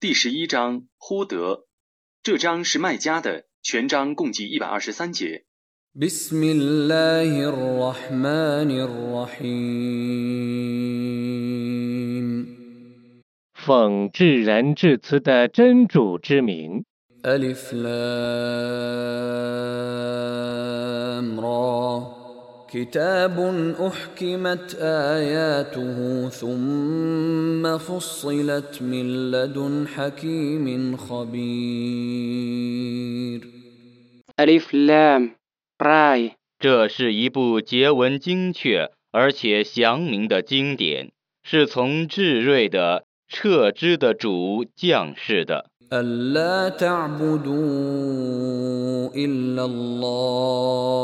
第十一章，呼德。这章是卖家的全章，共计一百二十三节。讽至人至此的真主之名。كتاب أحكمت آياته ثم فصلت من لدن حكيم خبير Alif Lam Ra，这是一部结文精确而且详明的经典，是从智睿的、彻知的主降世的。 ألا تعبدوا إلا الله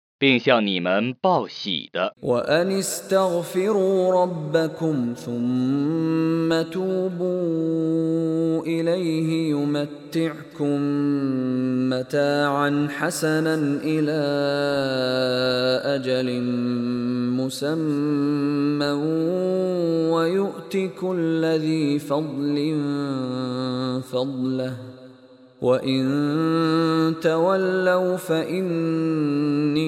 并向你们报喜的。 وأن استغفروا ربكم ثم توبوا إليه يمتعكم متاعا حسنا إلى أجل مسمى ويؤت كل ذي فضل فضله وإن تولوا فإني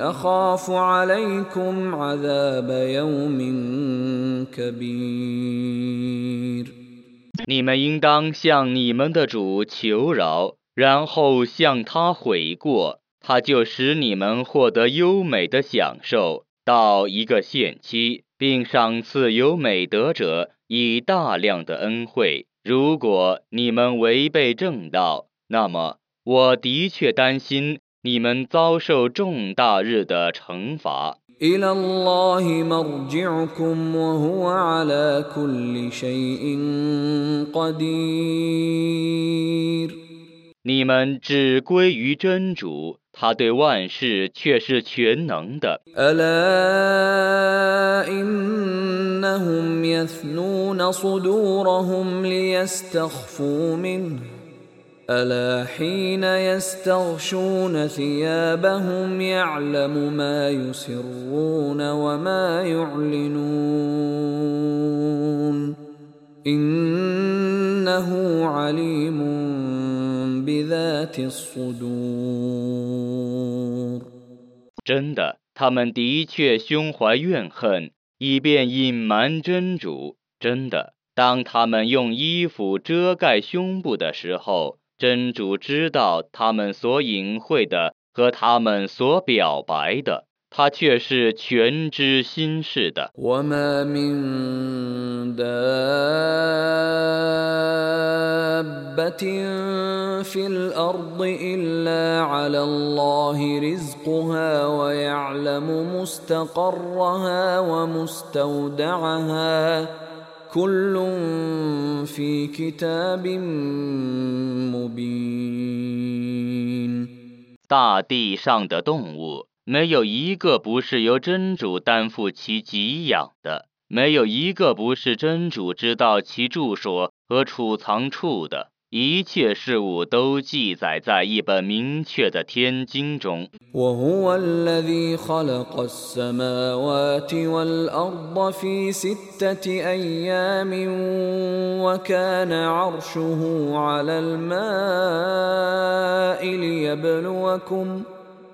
أخاف عليكم عذاب يوم كبير 你们应当向你们的主求饶，然后向他悔过，他就使你们获得优美的享受到一个限期，并赏赐有美德者以大量的恩惠。 如果你们违背正道，那么我的确担心你们遭受重大日的惩罚。 إلى الله مرجعكم وهو على كل شيء قدير 你们只归于真主，他对万事却是全能的。 ألا إنهم يثنون صدورهم ليستخفوا منه ألا حين يستغشون ثيابهم يعلم ما يسرون وما يعلنون إنه عليم بذات الصدور 真的，他们的确胸怀怨恨，以便隐瞒真主。真的，当他们用衣服遮盖胸部的时候，真主知道他们所隐晦的和他们所表白的， 他却是全知心事的。大地上的动物。没有一个不是由真主担负其给养的，没有一个不是真主知道其住所和储藏处的。一切事物都记载在一本明确的天经中。 وهو الذي خلق السماوات والأرض في ستة أيام وكان عرشه على الماء ليبلوكم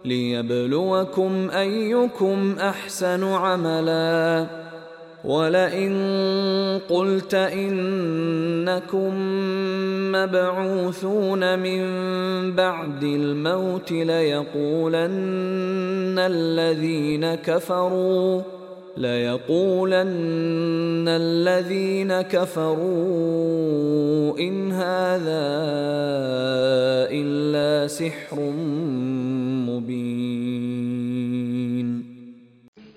ليبلوكم أيكم أحسن عملا. ولئن قلت إنكم مبعوثون من بعد الموت ليقولن الذين كفروا. ليقولن الذين كفروا إن هذا إلا سحر مبين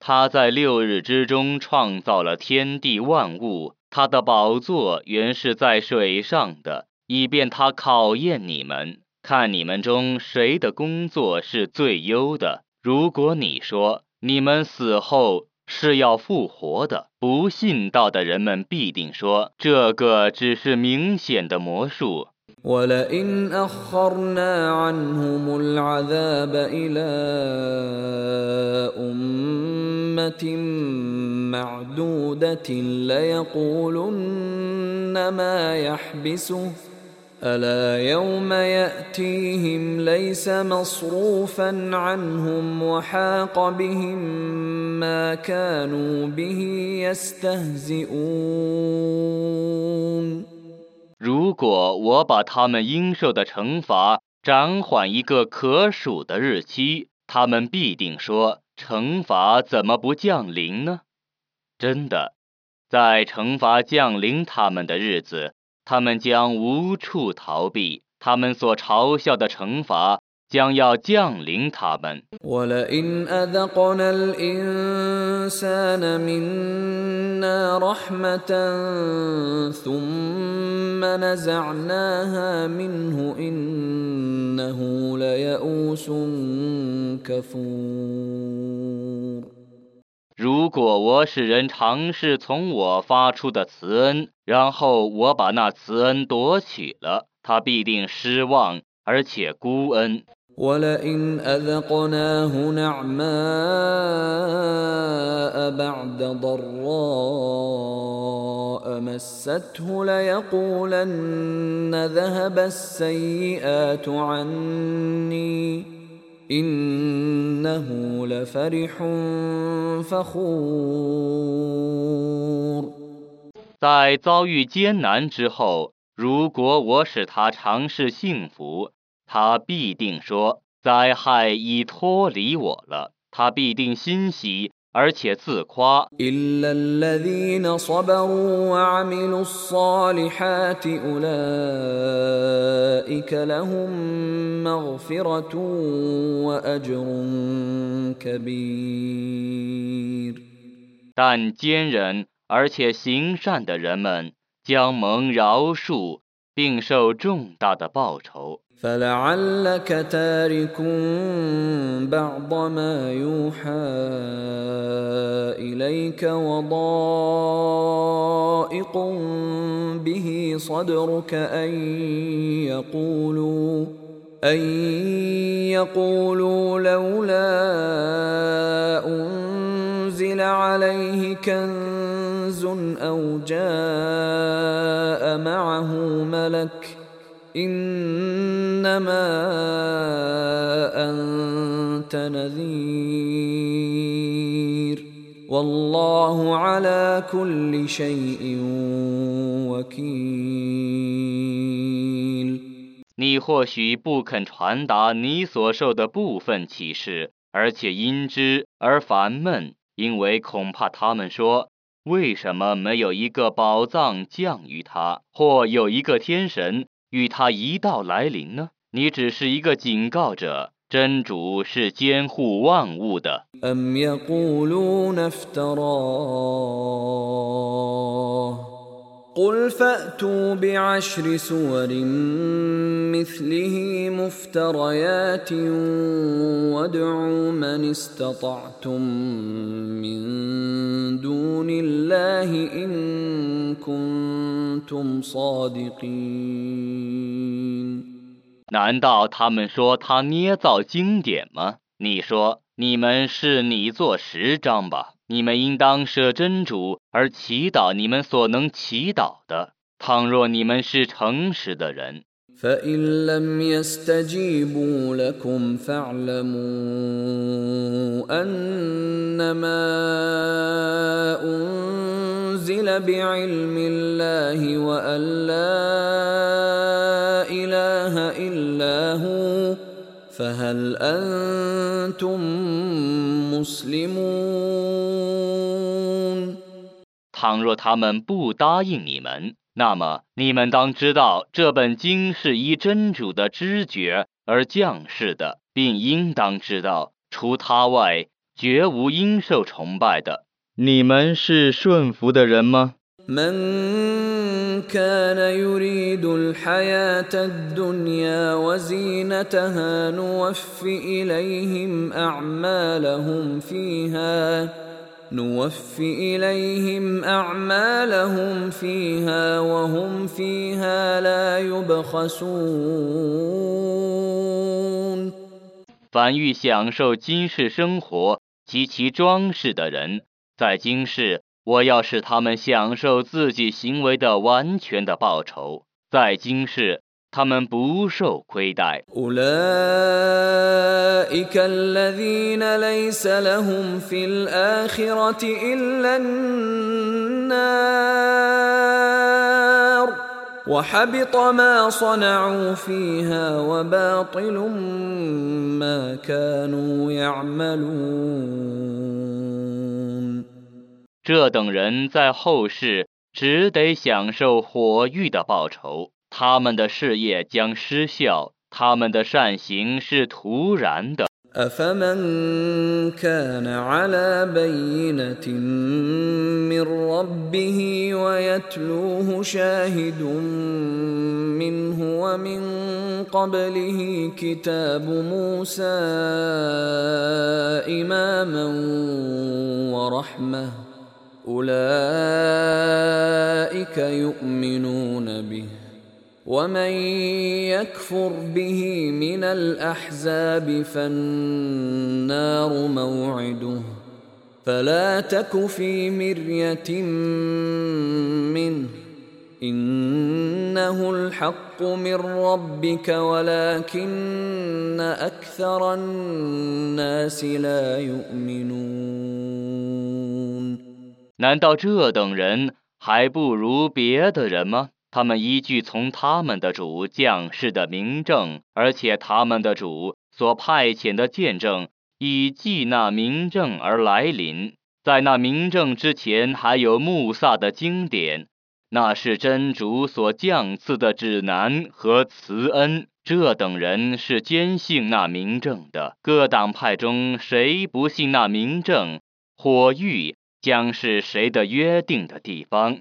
他在六日之中创造了天地万物，他的宝座原是在水上的，以便他考验你们，看你们中谁的工作是最优的。如果你说你们死后 是要复活的。不信道的人们必定说，这个只是明显的魔术。 ولئن أخرنا عنهم العذاب إلى أمة معدودة ليقولن ما يحبسه ألا يوم يأتيهم ليس مصروفا عنهم وحاق بهم ما كانوا به يستهزئون 如果我把他们应受的惩罚暂缓一个可数的日期，他们必定说：惩罚怎么不降临呢？真的，在惩罚降临他们的日子， 他们将无处逃避，他们所嘲笑的惩罚将要降临他们。 ولئن أذقنا الإنسان منا رحمة ثم نزعناها منه إنه ليئوس كفور 如果我使人尝试从我发出的慈恩，然后我把那慈恩夺取了，他必定失望而且孤恩。 ولئن أذقناه نعماء بعد ضراء مسته ليقولن ذهب السيئات عني إنه لفرح فخور 在遭遇艰难之后，如果我使他尝试幸福，他必定说灾害已脱离我了。他必定欣喜 而且自夸。但坚忍而且行善的人们将蒙饶恕并受重大的报酬。فلعلك تارك بعض ما يوحى إليك وضائق به صدرك أن يقولوا أن يقولوا لولا أنزل عليه كنز أو جاء معه ملك إنما أنت نذير والله على كل شيء وكيل 你或许不肯传达你所受的部分启示，而且因之而烦闷，因为恐怕他们说：为什么没有一个宝藏降于他，或有一个天神 与他一道来临呢？你只是一个警告者真主是监护万物的。قل فأتوا بعشر سور مثله مفتريات وادعوا من استطعتم من دون الله إن كنتم صادقين 难道他们说他捏造经典吗？你说你们是拟作十章吧？ 你们应当舍真主而祈祷你们所能祈祷的。倘若你们是诚实的人， فإن لم يستجيبوا لكم فاعلموا أنما أنزل بعلم الله وأن لا إله إلا هو فهل أنتم مسلمون 倘若他们不答应你们，那么你们当知道，这本经是依真主的知觉而降世的，并应当知道，除他外，绝无应受崇拜的。你们是顺服的人吗？ من كان يريد الحياة الدنيا وزينتها نوف إليهم أعمالهم فيها نوفي إليهم أعمالهم فيها وهم فيها لا يبخسون 凡欲享受今世生活及其装饰的人，在今世，我要使他们享受自己行为的完全的报酬。在今世，他们不受亏待。 أولئك الذين ليس لهم في الآخرة إلا النار وحبط ما صنعوا فيها وباطل ما كانوا يعملون 这等人在后世只得享受火狱的报酬，他们的事业将失效， 他们的善行是徒然的。 أفمن كان على بينة من ربه ويتلوه شاهد منه ومن قبله كتاب موسى إماما ورحمة أولئك يؤمنون به ومن يكفر به من الاحزاب فالنار موعده فلا تك في مريه منه انه الحق من ربك ولكن اكثر الناس لا يؤمنون 难道这等人还不如别的人吗？ 他们依据从他们的主降世的明证，而且他们的主所派遣的见证，以记那明证而来临。在那明证之前，还有穆萨的经典，那是真主所降赐的指南和慈恩。这等人是坚信那明证的。各党派中谁不信那明证，火狱将是谁的约定的地方。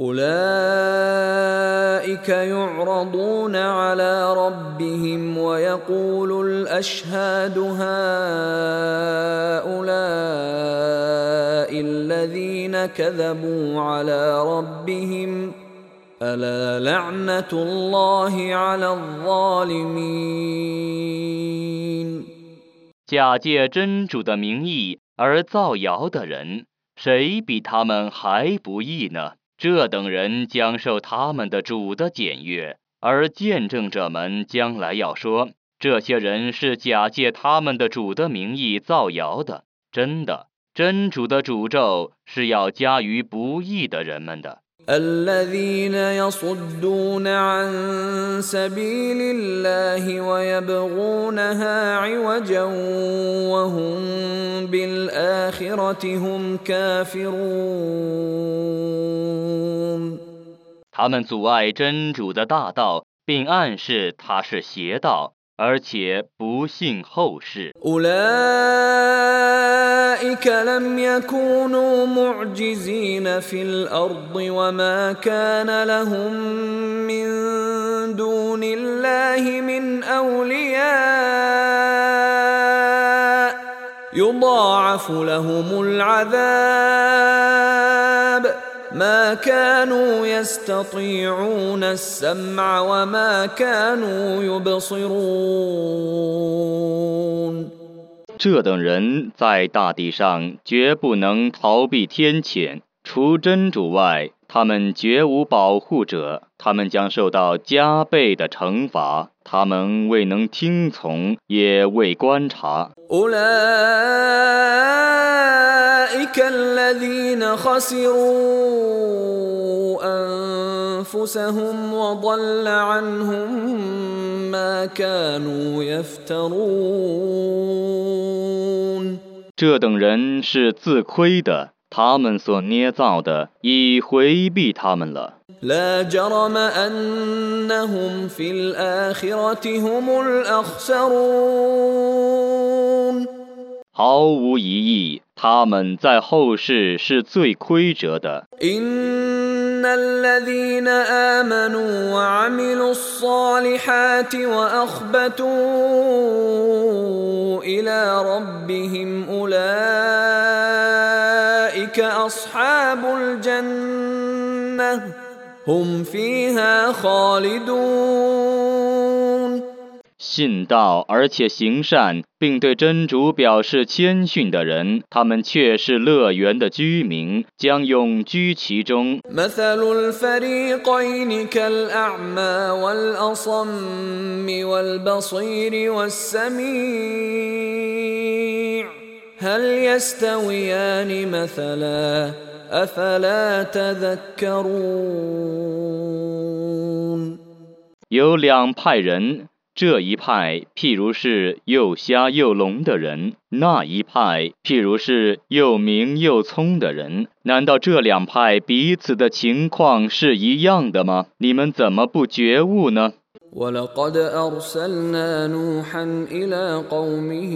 اولئك يعرضون على ربهم ويقول الاشهاد هؤلاء الذين كذبوا على ربهم الا لعنه الله على الظالمين 假借真主的名义而造谣的人，谁比他们还不义呢？ 这等人将受他们的主的检阅，而见证者们将来要说，这些人是假借他们的主的名义造谣的。真的，真主的诅咒是要加于不义的人们的。الذين يصدون عن سبيل الله ويبغونها عوجا وهم بالآخرة هم كافرون 他们阻碍真主的大道，并暗示他是邪道， 而且不信后世。 أولئك لم يكونوا معجزين في الأرض وما كان لهم من دون الله من أولياء يضاعف لهم العذاب ما كانوا يستطيعون السمع وما كانوا يبصرون 这等人在大地上绝不能逃避天谴，除真主外，他们绝无保护者，他们将受到加倍的惩罚。 他们未能听从，也未观察。 أولئك الذين خسروا أنفسهم وضل عنهم ما كانوا يفترون 这等人是自亏的， 他们所捏造的已回避他们了。毫无疑义他们在后世是最亏折的。ان الذين امنوا وعملوا الصالحات واخبتوا إلى ربهم اولئك اصحاب الجنه هم فيها خالدون 信道而且行善并对真主表示谦逊的人他们却是乐园的居民将永居其中。有两派人这一派譬如是又瞎又聋的人，那一派譬如是又明又聪的人。难道这两派彼此的情况是一样的吗？你们怎么不觉悟呢？ ولقد أرسلنا نوحا إلى قومه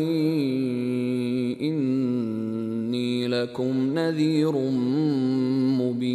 إني لكم نذير مبين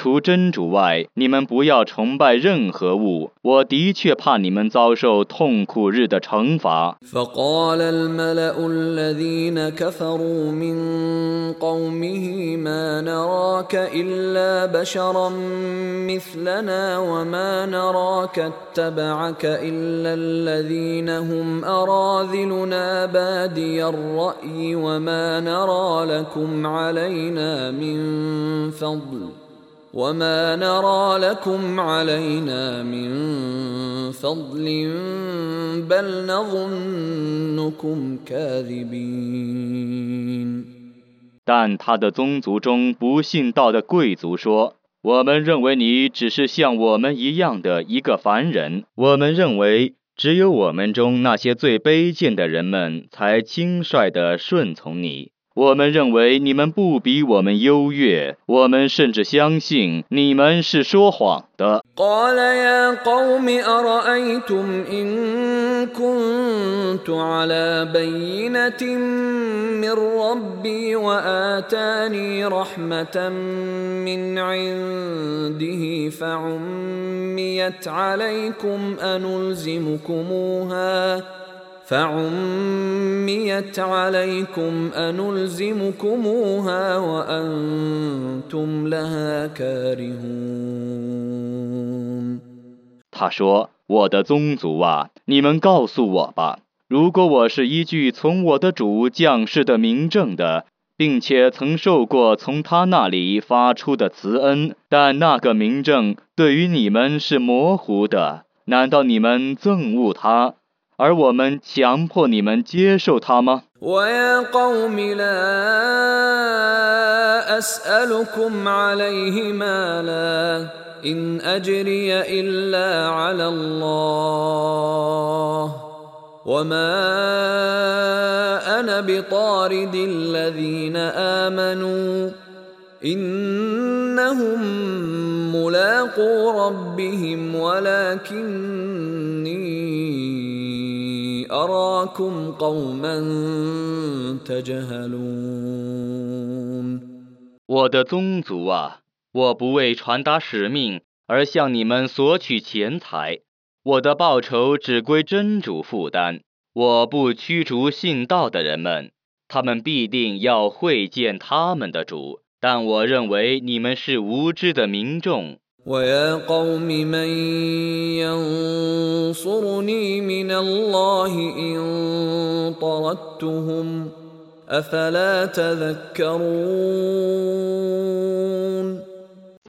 除真主外，你们不要崇拜任何物。我的确怕你们遭受痛苦日的惩罚。” فقال الملأ الذين كفروا من قومه ما نراك إلا بشرا مثلنا وما نراك اتبعك إلا الذين هم أراذلنا بادي الرأي وما نرى لكم علينا من فضل وما نرى لكم علينا من فضل بل نظنكم كاذبين 但他的宗族中不信道的贵族说：“我们认为你只是像我们一样的一个凡人。我们认为只有我们中那些最卑贱的人们才轻率地顺从你。 我们认为你们不比我们优越，我们甚至相信你们是说谎的。” قال يا قوم أرأيتم إن كنت على بينة من ربي وآتاني رحمة من عنده فعميت عليكم أنلزمكموها فعميت عليكم أنلزمكموها وأنتم لها كارهون 他说：“我的宗族啊，你们告诉我吧，如果我是依据从我的主降世的明证的，并且曾受过从他那里发出的慈恩，但那个明证对于你们是模糊的，难道你们憎恶他， 而我们强迫你们接受他吗？” ويا قوم لا أسألكم عليه مالا إن أجري إلا على الله وما أنا بطارد الذين آمنوا إنهم ملاقو ربهم ولكني أراكم قوما تجهلون 我的宗族啊，我不为传达使命而向你们索取钱财，我的报酬只归真主负担。我不驱逐信道的人们，他们必定要会见他们的主。但我认为你们是无知的民众。 ويا قوم من ينصرني من الله إن طردتهم أفلا تذكرون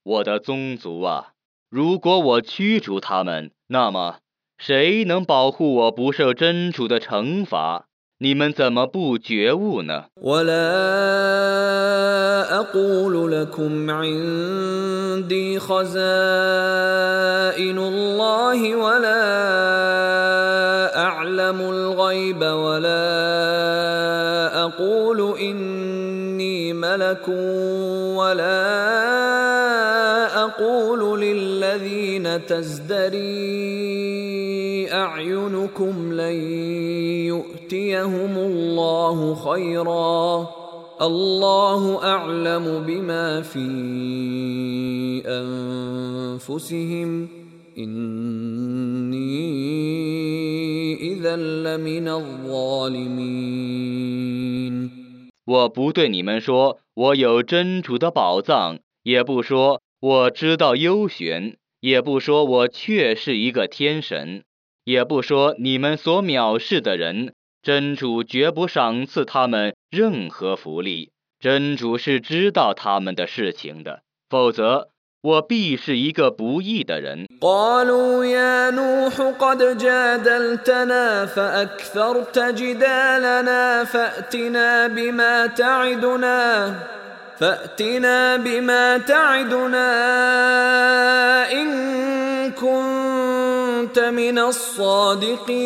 我的宗族啊，如果我驱逐他们，那么谁能保护我不受真主的惩罚？ 你们怎么不觉悟呢？ ولا اقول لكم عندي خزائن الله ولا اعلم الغيب ولا اقول اني ملك ولا اقول للذين تزدري اعينكم لن يؤتيهم الله خيرا الله اعلم بما في انفسهم اني اذا لمن الظالمين 我不对你们说我有真主的宝藏，也不说我知道幽玄，也不说我确是一个天神，也不说你们所藐视的人， 真主绝不赏赐他们任何福利。真主是知道他们的事情的，否则我必是一个不义的人。 قالوا يا نوح قد جادلتنا فأكثرت جدالنا فأتنا بما تعدنا فأتنا بما تعدنا إن كنت من الصادقين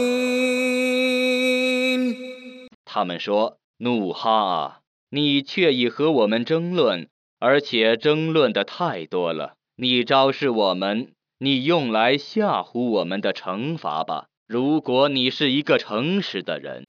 他们说：“努哈啊，你却已和我们争论，而且争论的太多了。你昭示我们，你用来吓唬我们的惩罚吧。 如果你是一个诚实的人。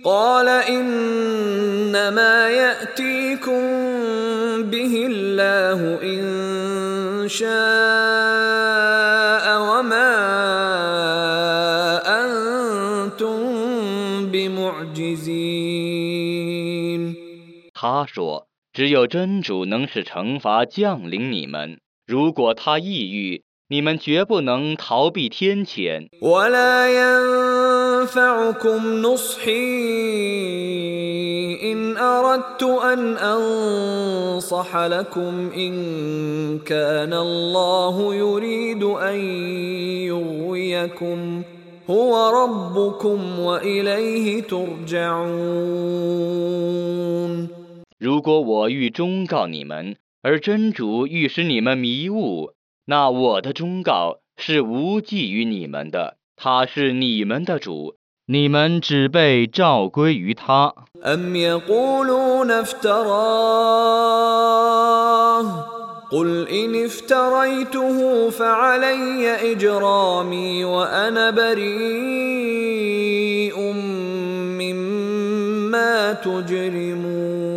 他说只有真主能使惩罚降临你们。如果他抑郁你们绝不能逃避天谴。如果我欲忠告你们而真主欲使你们迷雾那我的忠告是无济于你们的。他是你们的主，你们只被召归于他。 أم يقولون افتراه قل إن افتريته فعلي إجرامي وأنا بريء مما تجرمون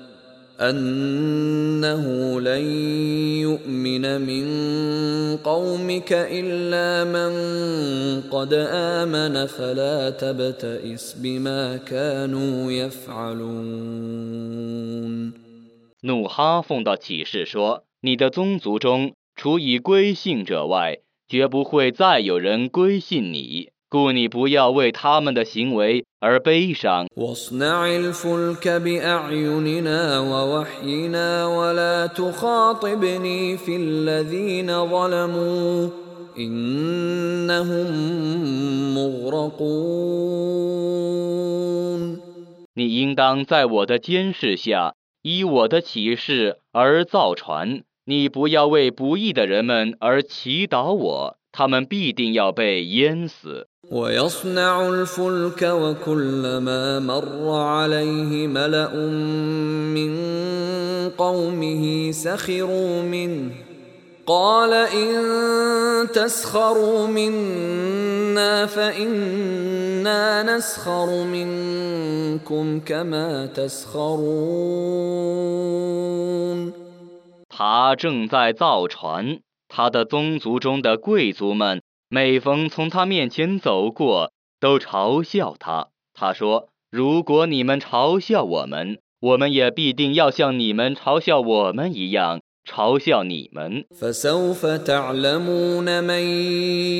أنه لن يؤمن من قومك إلا من قد آمن فلا تبتئس بما كانوا يفعلون 努哈奉到启示说：“你的宗族中，除已归信者外，绝不会再有人归信你。 ”故你不要为他们的行为而悲伤。你应当在我的监视下以我的启示而造船。你不要为不义的人们而祈祷我他们必定要被淹死。ويصنع الفلك وكلما مر عليه ملأ من قومه سخروا منه قال إن تسخروا منا فإنا نسخر منكم كما تسخرون 他正在造船，他的宗族中的贵族们 每逢从他面前走过，都嘲笑他。他说：“如果你们嘲笑我们， 我们也必定要像你们嘲笑我们一样嘲笑你们。 فسوف تعلمون من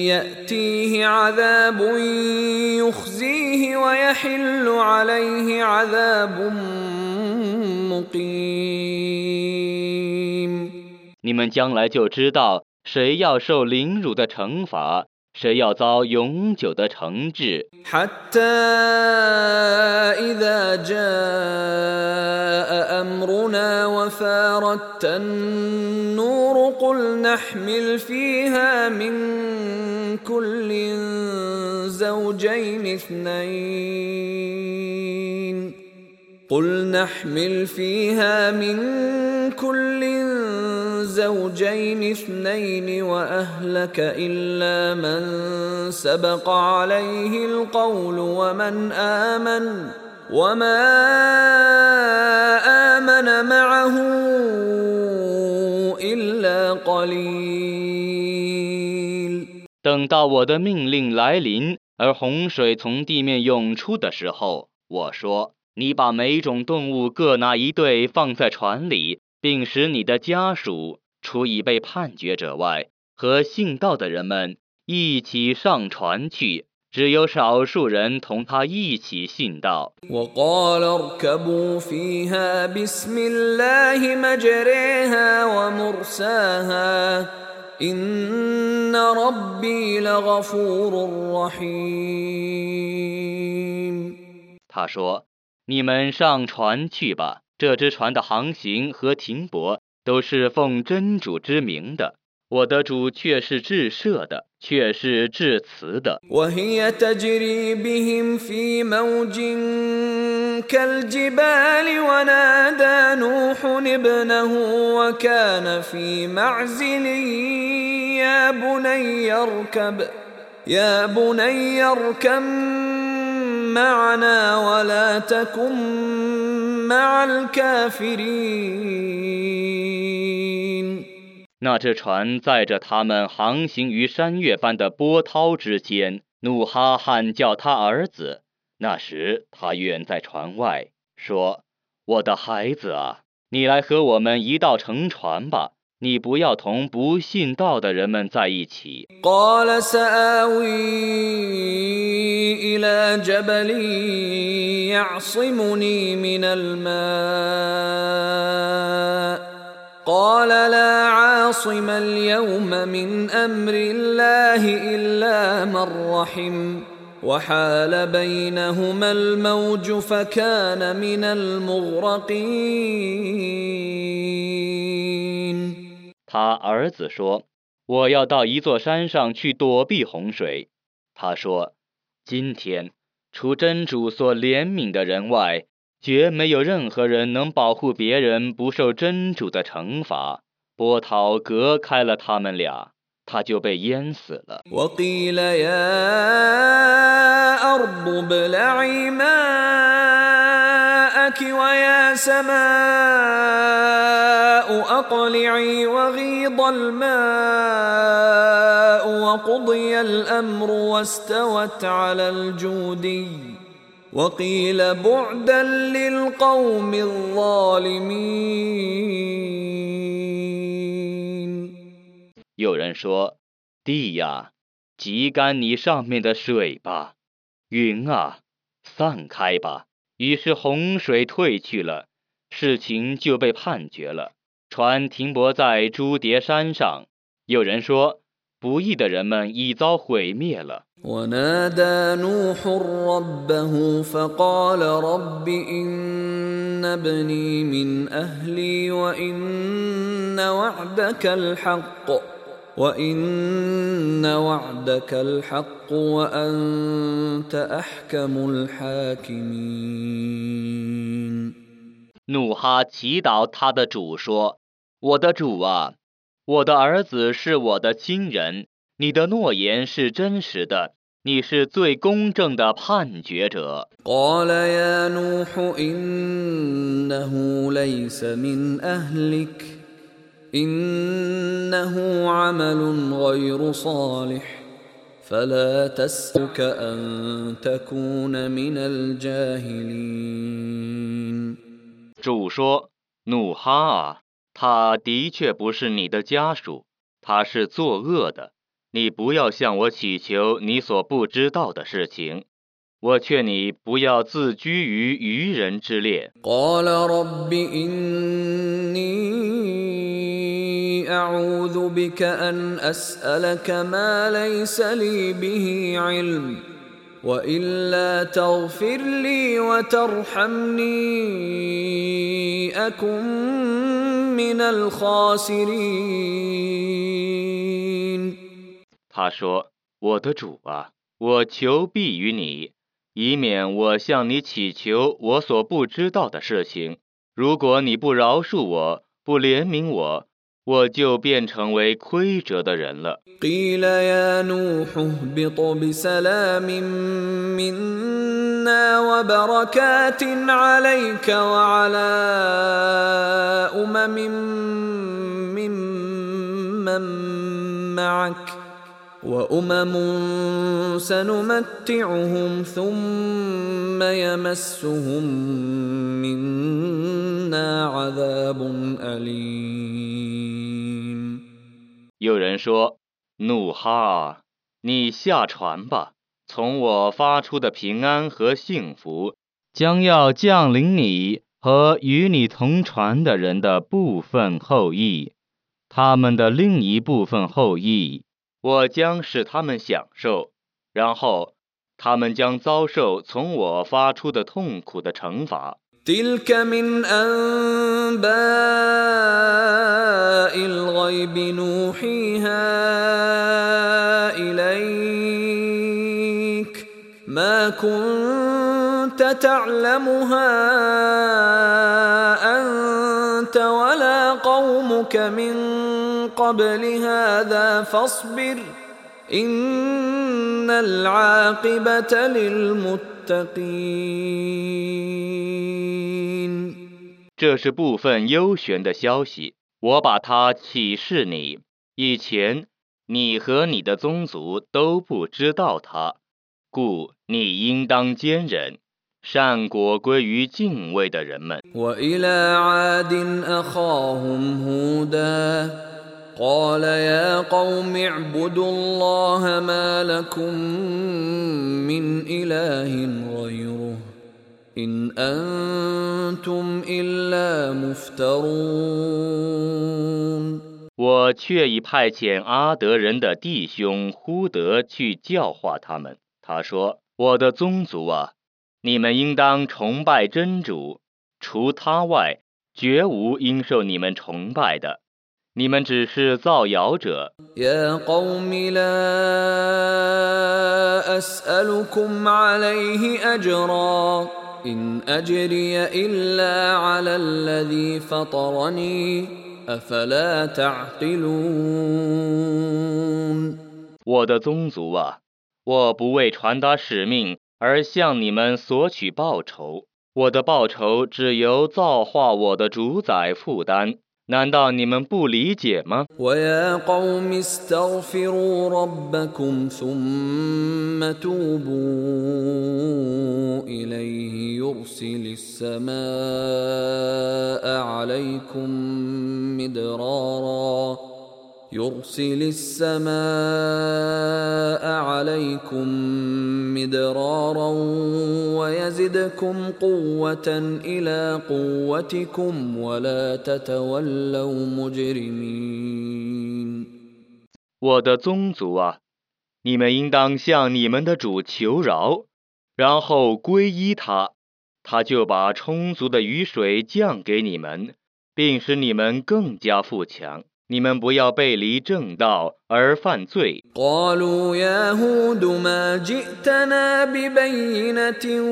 ياتيه عذاب يخزيه ويحل عليه عذاب مقيم 你们将来就知道 谁要受凌辱的惩罚，谁要遭永久的惩治。 حتى إذا جاء أمرنا وفارت النور قل نحمل فيها من كل زوجين اثنين قل نحمل فيها من كل زوجين اثنين واهلك الا من سبق عليه القول ومن امن وما امن معه الا قليل 等到我的命令来临，而洪水从地面涌出的时候，我说：“你把每种动物各拿一对放在船里， 并使你的家属除已被判决者外和信道的人们一起上船去只有少数人同他一起信道。他说你们上船去吧。这只船的航行和停泊都是奉真主之名的。我的主却是至赦的，却是至慈的。 وهي تجري بهم في موج كالجبال ونادى نوح ابنه وكان في معزل يا بني اركب يا بني اركب معنا ولا تكن مع الكافرين 那只船载着他们航行于山岳般的波涛之间。努哈喊叫他儿子，那时他远在船外，说：“我的孩子啊，你来和我们一道乘船吧。 你不要同不信道的人们在一起。” قال سآوي إلى جبل يعصمني من الماء قال لا عاصم اليوم من أمر الله إلا من رحم وحال بينهما الموج فكان من المغرقين 他儿子说：“我要到一座山上去躲避洪水。”他说：“今天，除真主所怜悯的人外，绝没有任何人能保护别人不受真主的惩罚。波涛隔开了他们俩，他就被淹死了。وقيل يا أرض ابلعي ماءك ويا سماء أقلعي وغيض الماء وقضي الأمر واستوت على الجودي وقيل بعدا للقوم الظالمين 有人说：“地呀，挤干你上面的水吧；云啊，散开吧。”于是洪水退去了， 事情就被判决了。船停泊在朱叠山上。有人说，不义的人们已遭毁灭了。 ونادى نوح ربه فقال رب إن ابني من أهلي وإن وعدك الحق وإن وعدك الحق وأنت أحكم الحاكمين 努哈祈祷他的主说：“我的主啊，我的儿子是我的亲人，你的诺言是真实的，你是最公正的判决者。 قال يا نوح إنه ليس من أهلك إنه عمل غير صالح فلا تسألك أن تكون من الجاهلين 主说：“努哈啊，他的确不是你的家属，他是作恶的。你不要向我祈求你所不知道的事情。我劝你不要自居于愚人之列。” وإلا تغفر لي وترحمني أكن من الخاسرين 他说：“我的主啊，我求庇于你，以免我向你祈求我所不知道的事情。如果你不饶恕我，不怜悯我， 我就变成为亏折的人了。قيل يا نوح اهبط بسلام منا وبركات عليك وعلى امم ممن معك وامم سنمتعهم ثم يمسهم منا عذاب اليم 有人说：“努哈啊，你下船吧，从我发出的平安和幸福将要降临你和与你同船的人的部分后裔，他们的另一部分后裔， 我将使他们享受，然后他们将遭受从我发出的痛苦的惩罚。 تلك من انباء الغيب نوحيها اليك ما كنت تعلمها انت ولا قومك من قبل هذا فاصبر ان العاقبه للمتقين 这是部分幽玄的消息，我把它启示你。以前你和你的宗族都不知道它，故你应当坚忍。善果归于敬畏的人们。 والى عاد اخاهم هودا قال يا قوم اعبدوا الله ما لكم من اله غيره ان انتم الا مفترون 我却已派遣阿德人的弟兄呼德去教化他们。他说：“我的宗族啊，你们应当崇拜真主，除他外，绝无应受你们崇拜的。 你们只是造谣者。 يا قوم لا اسالكم عليه اجرا ان اجري الا على الذي فطرني افلا تعقلون 我的宗族啊，我不为传达使命而向你们索取报酬，我的报酬只由造化我的主宰负担。 难道你们不理解吗？يرسل السماء عليكم مدرارا يرسل السماء عليكم مدرارا ويزدكم قوة إلى قوتكم ولا تتولوا مجرمين 我的宗族啊，你们应当向你们的主求饶，然后皈依他，他就把充足的雨水降给你们，并使你们更加富强。 你们不要背离正道而犯罪。 قالوا يا هود ما جئتنا ببينة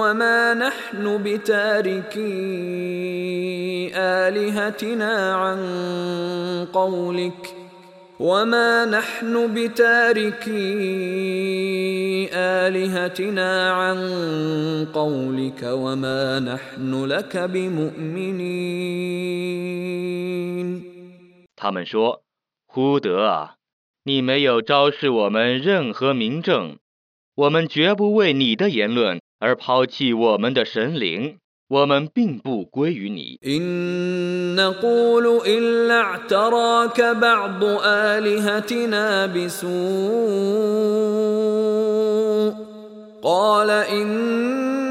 وما نحن بتاركي آلهتنا عن قولك وما نحن بتاركي آلهتنا عن قولك وما نحن لك بمؤمنين 他们说：“忽德啊，你没有昭示我们任何明证，我们绝不为你的言论而抛弃我们的神灵。 我们并不归于你。 إن نقول إلا اعتراك بعض آلهتنا بسوء قال إني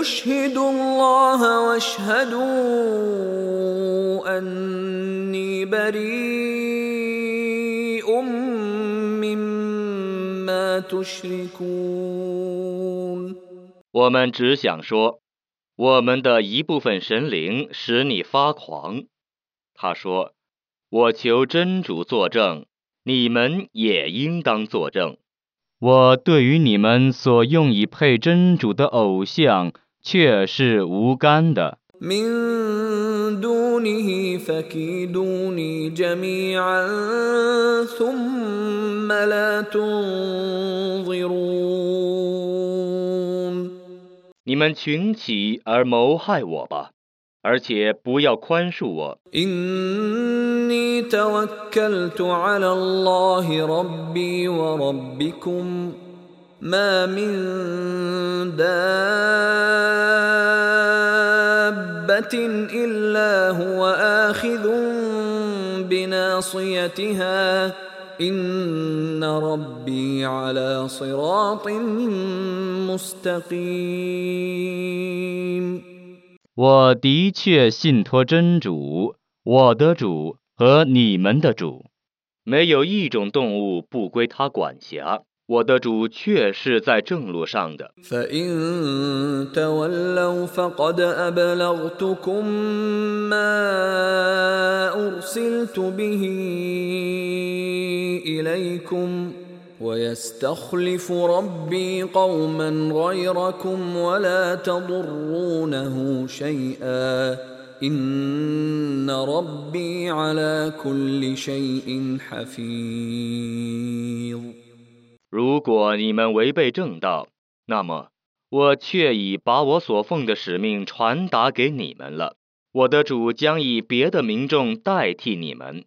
أشهد الله واشهدوا أني بريء مما تشركون 我们只想说，我们的一部分神灵使你发狂。他说：“我求真主作证，你们也应当作证。我对于你们所用以配真主的偶像， 却是无干的。 من دونه فكيدوني جميعا ثم لا تنظرون 你们群起而谋害我吧，而且不要宽恕我。 إني توكلت على الله ربي وربكم ما من دابة إلا هو آخذ بناصيتها إن ربي على صراط مستقيم 我的确信托真主，我的主和你们的主，没有一种动物不归他管辖。 我的主确是在正路上的。 فإن تولوا فقد أبلغتكم ما أرسلت به إليكم ويستخلف ربي قوما غيركم ولا تضرونه شيئا إن ربي على كل شيء حفيظ 如果你们违背正道，那么我却已把我所奉的使命传达给你们了。我的主将以别的民众代替你们，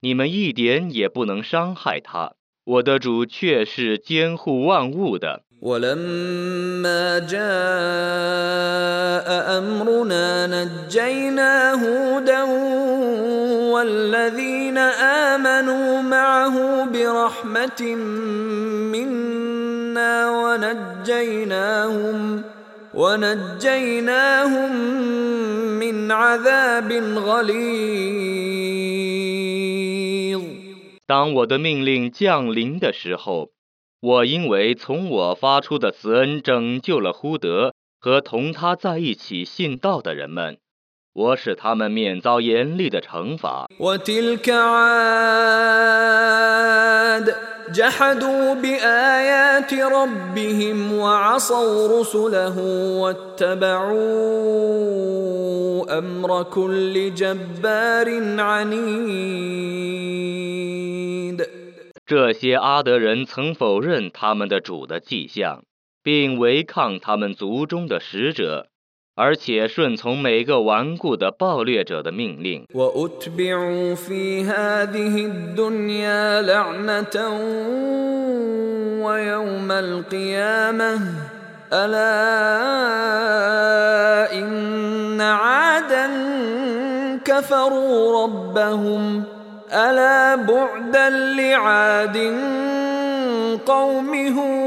你们一点也不能伤害他。我的主却是监护万物的。ولما جاء امرنا نجينا هودا والذين امنوا معه برحمه منا ونجيناهم ونجيناهم من عذاب غليظ 当我的命令降临的时候， 我因为从我发出的慈恩拯救了呼德和同他在一起信道的人们，我使他们免遭严厉的惩罚。这些阿德人曾否认他们的主的迹象，并违抗他们族中的使者，而且顺从每个顽固的暴虐者的命令。وأتبعوا في هذه الدنيا لعنة ويوم القيامة ألا إن عادا كفروا ربهم ألا بعدا لعاد قوم هود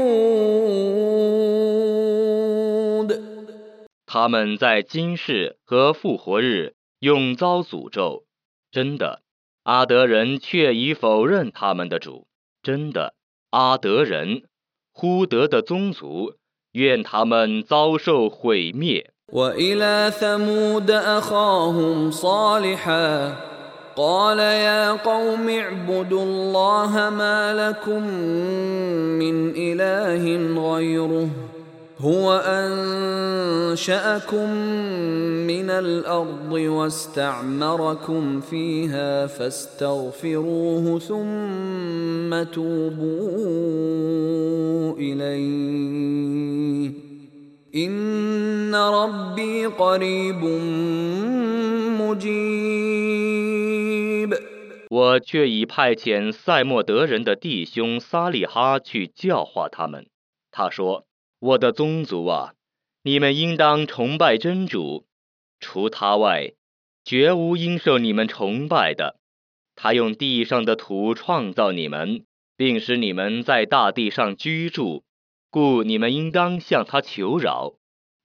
他们在今世和复活日永遭诅咒。真的，阿德人却已否认他们的主。真的，阿德人，呼德的宗族，愿他们遭受毁灭。 قال يا قوم اعبدوا الله ما لكم من إله غيره هو أنشأكم من الأرض واستعمركم فيها فاستغفروه ثم توبوا إليه إن ربي قريب مجيب 我却已派遣塞莫德人的弟兄撒利哈去教化他们。他说：“我的宗族啊， 你们应当崇拜真主，除他外，绝无应受你们崇拜的。他用地上的土创造你们，并使你们在大地上居住， ”故你们应当向他求饶，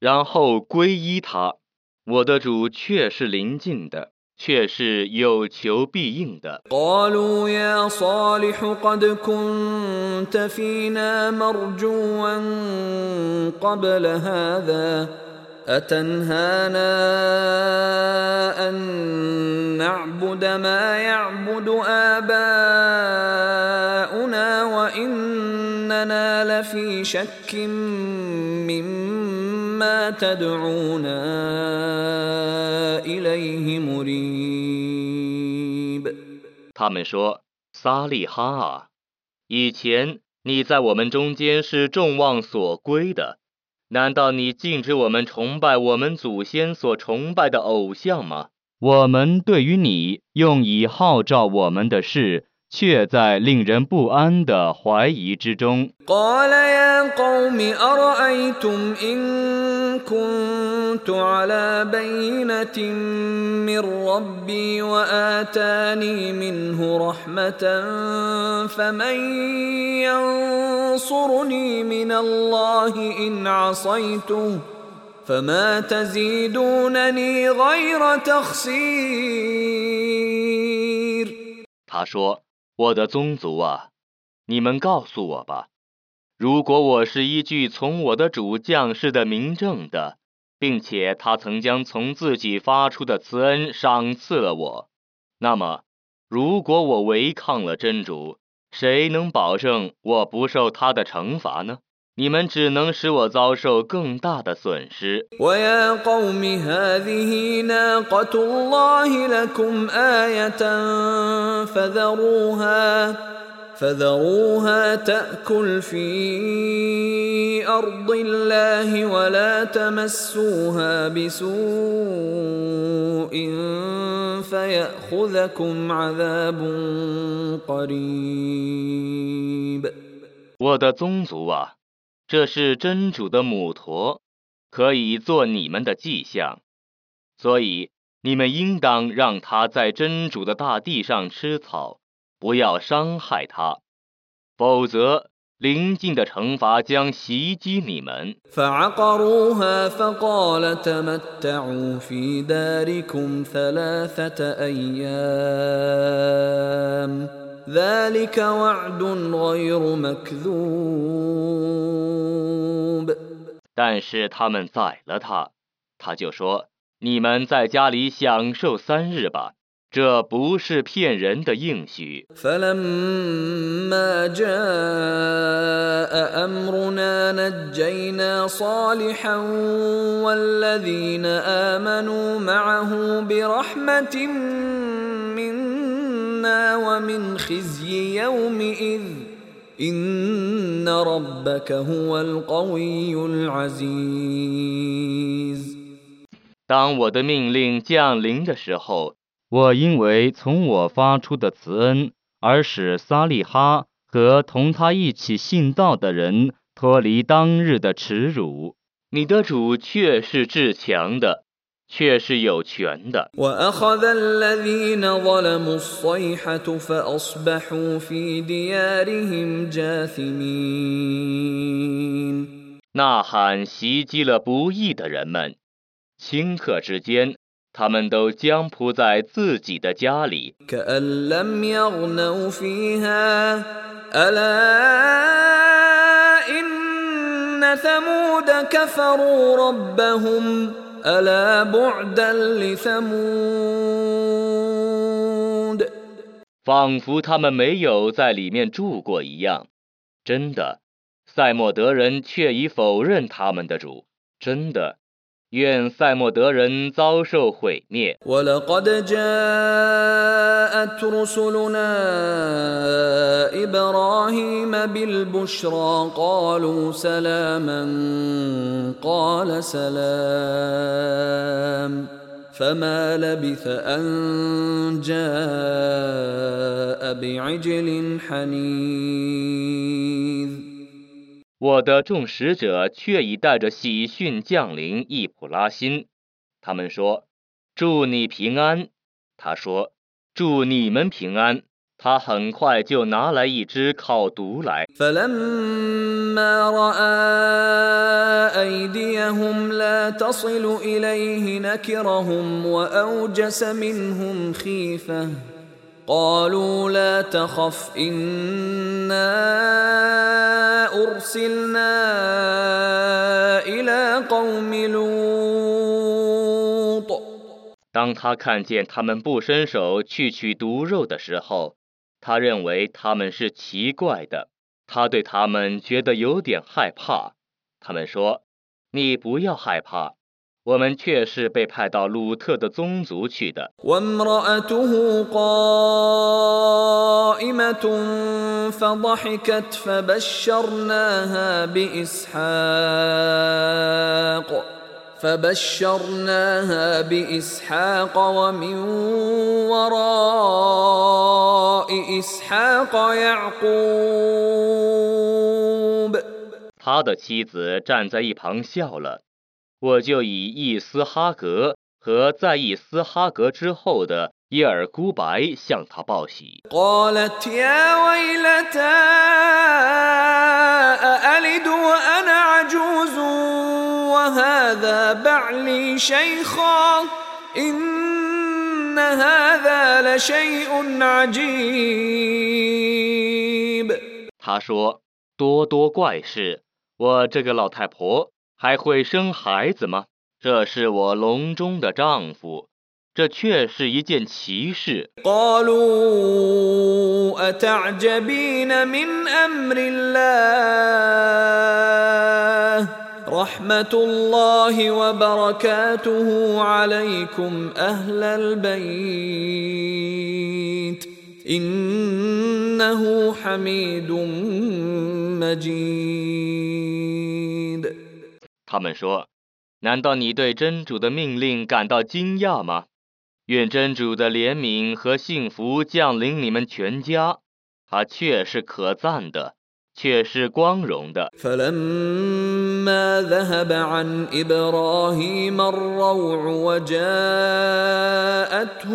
然后皈依他。我的主却是临近的，却是有求必应的。 قالوا يا صالح قد كنت فينا مرجوا قبل هذا أتنهانا أن نعبد ما يعبد آباؤنا وإننا لفي شك مما تدعونا إليه مريب 他们说：“撒利哈啊，以前你在我们中间是众望所归的， ”难道你禁止我们崇拜我们祖先所崇拜的偶像吗？我们对于你用以号召我们的事，却在令人不安的怀疑之中。 قال يا قوم أرأيتم إن كنت على بينة من ربي وآتاني منه رحمة فمن ينصرني من الله إن عصيته فما تزيدونني غير تخسير 他说：“ 我的宗族啊，你们告诉我吧，如果我是依据从我的主将士的名证的，并且他曾将从自己发出的慈恩赏赐了我，那么如果我违抗了真主，谁能保证我不受他的惩罚呢？你们只能使我遭受更大的损失。” ويا قوم هذه ناقة الله لكم آية فذروها فذروها تأكل في أرض الله ولا تمسوها بسوء فيأخذكم عذاب قريب 我的宗族啊， 这是真主的母驼，可以做你们的迹象，所以你们应当让它在真主的大地上吃草，不要伤害它，否则临近的惩罚将袭击你们。فعقروها فقال تمتعوا في داركم ثلاثة أيام ذلك وعد غير مكذوب 但是他们宰了他，他就说：“你们在家里享受三日吧，这不是骗人的应许。” فلما جاء أمرنا نجينا صالحا والذين آمنوا معه برحمة منا ومن خزي يومئذ إن ربك هو القوي العزيز 当我的命令降临的时候，我因为从我发出的慈恩，而使撒利哈和同他一起信道的人脱离当日的耻辱。你的主却是至强的， 却是有权的。呐喊袭击了不义的人们顷刻之间他们都将扑在自己的家里。كأن لم يغنوا فيها ألا إن ثمود كفروا ربهم ألا بعدا لثمود 仿佛他们没有在里面住过一样。真的，塞莫德人却已否认他们的主。真的， 愿塞莫德人遭受毁灭。 ولقد جاءت رسلنا إبراهيم بالبشرى قالوا سلاما قال سلام فما لبث أن جاء بعجل حنيذ 我的众使者却已带着喜讯降临易普拉欣。他们说：“祝你平安。”他说：“祝你们平安。”他很快就拿来一只烤犊来。 فلما راى ايديهم لا تصل اليه نكرهم واوجس منهم خيفه قالوا لا تخف انا ارسلنا الى قوم لوط 当他看见他们不伸手去取毒肉的时候，他认为他们是奇怪的，他对他们觉得有点害怕。他们说：“你不要害怕， 我们却是被派到鲁特的宗族去的。 وامرأته قائمة فضحكت فبشرناها بإسحاق فبشرناها بإسحاق ومن وراء إسحاق يعقوب ”他的妻子站在一旁笑了， 我就以伊斯哈格和在伊斯哈格之后的伊尔孤白向他报喜。他说：「多多怪事，我这个老太婆。」还会生孩子吗？这是我笼中的丈夫，这却是一件奇事。 قالوا أتعجبين من أمر الله رحمة الله وبركاته عليكم أهل البيت إنه حميد مجيد ” 他们说：“难道你对真主的命令感到惊讶吗？愿真主的怜悯和幸福降临你们全家，他却是可赞的，却是光荣的。 فلما ذهب عن ابراهيم الروع وجاءته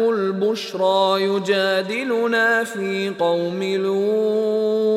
البشرى يجادلنا في قوم لوط